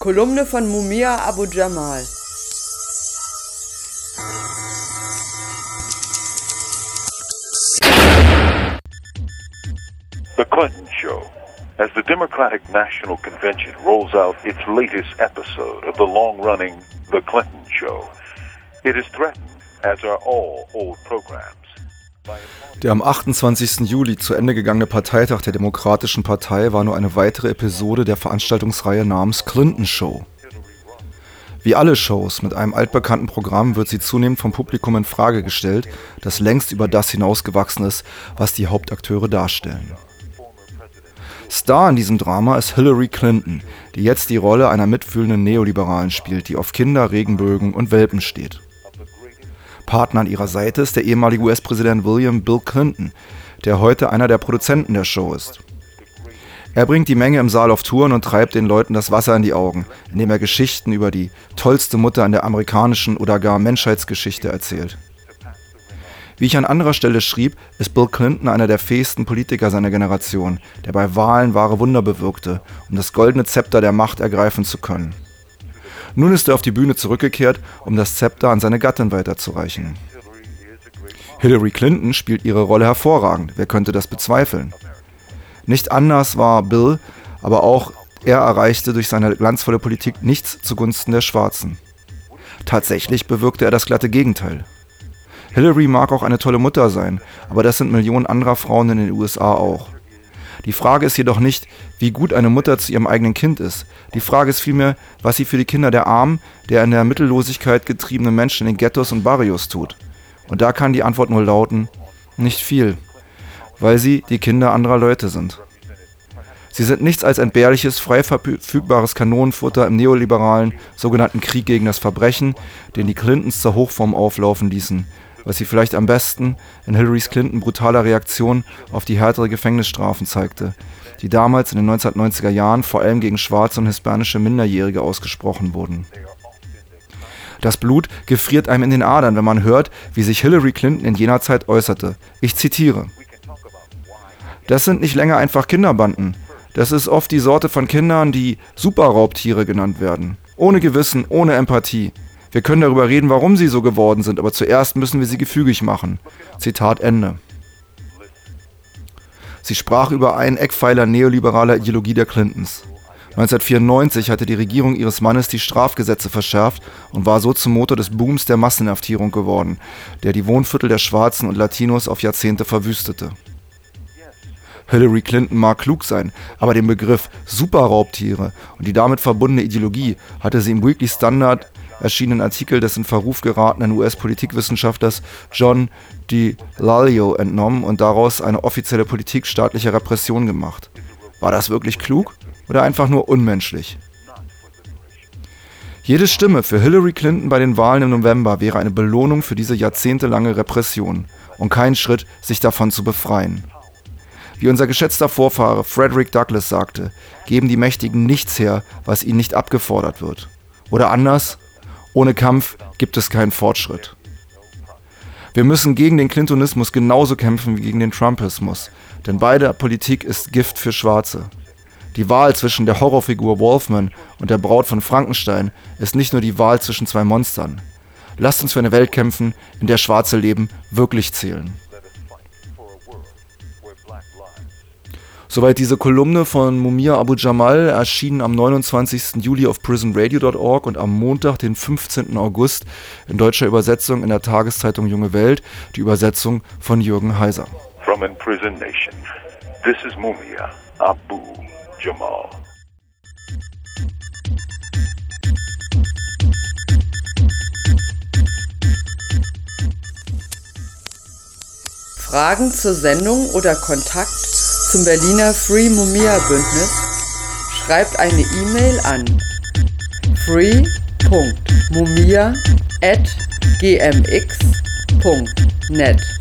Kolumne von Mumia Abu Jamal. The Clinton Show. As the Democratic National Convention rolls out its latest episode of the long running The Clinton Show, it is threatened, as are all old programs. Der am 28. Juli zu Ende gegangene Parteitag der Demokratischen Partei war nur eine weitere Episode der Veranstaltungsreihe namens Clinton Show. Wie alle Shows mit einem altbekannten Programm wird sie zunehmend vom Publikum in Frage gestellt, das längst über das hinausgewachsen ist, was die Hauptakteure darstellen. Star in diesem Drama ist Hillary Clinton, die jetzt die Rolle einer mitfühlenden Neoliberalen spielt, die auf Kinder, Regenbögen und Welpen steht. Partner an ihrer Seite ist der ehemalige US-Präsident William Bill Clinton, der heute einer der Produzenten der Show ist. Er bringt die Menge im Saal auf Touren und treibt den Leuten das Wasser in die Augen, indem er Geschichten über die tollste Mutter in der amerikanischen oder gar Menschheitsgeschichte erzählt. Wie ich an anderer Stelle schrieb, ist Bill Clinton einer der fähigsten Politiker seiner Generation, der bei Wahlen wahre Wunder bewirkte, um das goldene Zepter der Macht ergreifen zu können. Nun ist er auf die Bühne zurückgekehrt, um das Zepter an seine Gattin weiterzureichen. Hillary Clinton spielt ihre Rolle hervorragend, wer könnte das bezweifeln? Nicht anders war Bill, aber auch er erreichte durch seine glanzvolle Politik nichts zugunsten der Schwarzen. Tatsächlich bewirkte er das glatte Gegenteil. Hillary mag auch eine tolle Mutter sein, aber das sind Millionen anderer Frauen in den USA auch. Die Frage ist jedoch nicht, wie gut eine Mutter zu ihrem eigenen Kind ist. Die Frage ist vielmehr, was sie für die Kinder der armen, der in der Mittellosigkeit getriebenen Menschen in den Ghettos und Barrios tut. Und da kann die Antwort nur lauten, nicht viel, weil sie die Kinder anderer Leute sind. Sie sind nichts als entbehrliches, frei verfügbares Kanonenfutter im neoliberalen sogenannten Krieg gegen das Verbrechen, den die Clintons zur Hochform auflaufen ließen, was sie vielleicht am besten in Hillarys Clinton brutaler Reaktion auf die härtere Gefängnisstrafen zeigte, die damals in den 1990er Jahren vor allem gegen schwarze und hispanische Minderjährige ausgesprochen wurden. Das Blut gefriert einem in den Adern, wenn man hört, wie sich Hillary Clinton in jener Zeit äußerte. Ich zitiere. Das sind nicht länger einfach Kinderbanden. Das ist oft die Sorte von Kindern, die Superraubtiere genannt werden. Ohne Gewissen, ohne Empathie. Wir können darüber reden, warum sie so geworden sind, aber zuerst müssen wir sie gefügig machen. Zitat Ende. Sie sprach über einen Eckpfeiler neoliberaler Ideologie der Clintons. 1994 hatte die Regierung ihres Mannes die Strafgesetze verschärft und war so zum Motor des Booms der Massenhaftierung geworden, der die Wohnviertel der Schwarzen und Latinos auf Jahrzehnte verwüstete. Hillary Clinton mag klug sein, aber den Begriff Superraubtiere und die damit verbundene Ideologie hatte sie im Weekly Standard erschienenen Artikel des in Verruf geratenen US-Politikwissenschaftlers John DiLalio entnommen und daraus eine offizielle Politik staatlicher Repression gemacht. War das wirklich klug oder einfach nur unmenschlich? Jede Stimme für Hillary Clinton bei den Wahlen im November wäre eine Belohnung für diese jahrzehntelange Repression und kein Schritt, sich davon zu befreien. Wie unser geschätzter Vorfahre Frederick Douglass sagte, geben die Mächtigen nichts her, was ihnen nicht abgefordert wird. Oder anders, ohne Kampf gibt es keinen Fortschritt. Wir müssen gegen den Clintonismus genauso kämpfen wie gegen den Trumpismus, denn beide Politik ist Gift für Schwarze. Die Wahl zwischen der Horrorfigur Wolfman und der Braut von Frankenstein ist nicht nur die Wahl zwischen zwei Monstern. Lasst uns für eine Welt kämpfen, in der schwarze Leben wirklich zählen. Soweit diese Kolumne von Mumia Abu Jamal, erschienen am 29. Juli auf prisonradio.org und am Montag, den 15. August, in deutscher Übersetzung in der Tageszeitung Junge Welt, die Übersetzung von Jürgen Heiser. From Nation, this is Mumia Abu Jamal. Fragen zur Sendung oder Kontakt zum Berliner Free Mumia Bündnis schreibt eine E-Mail an free.mumia@gmx.net.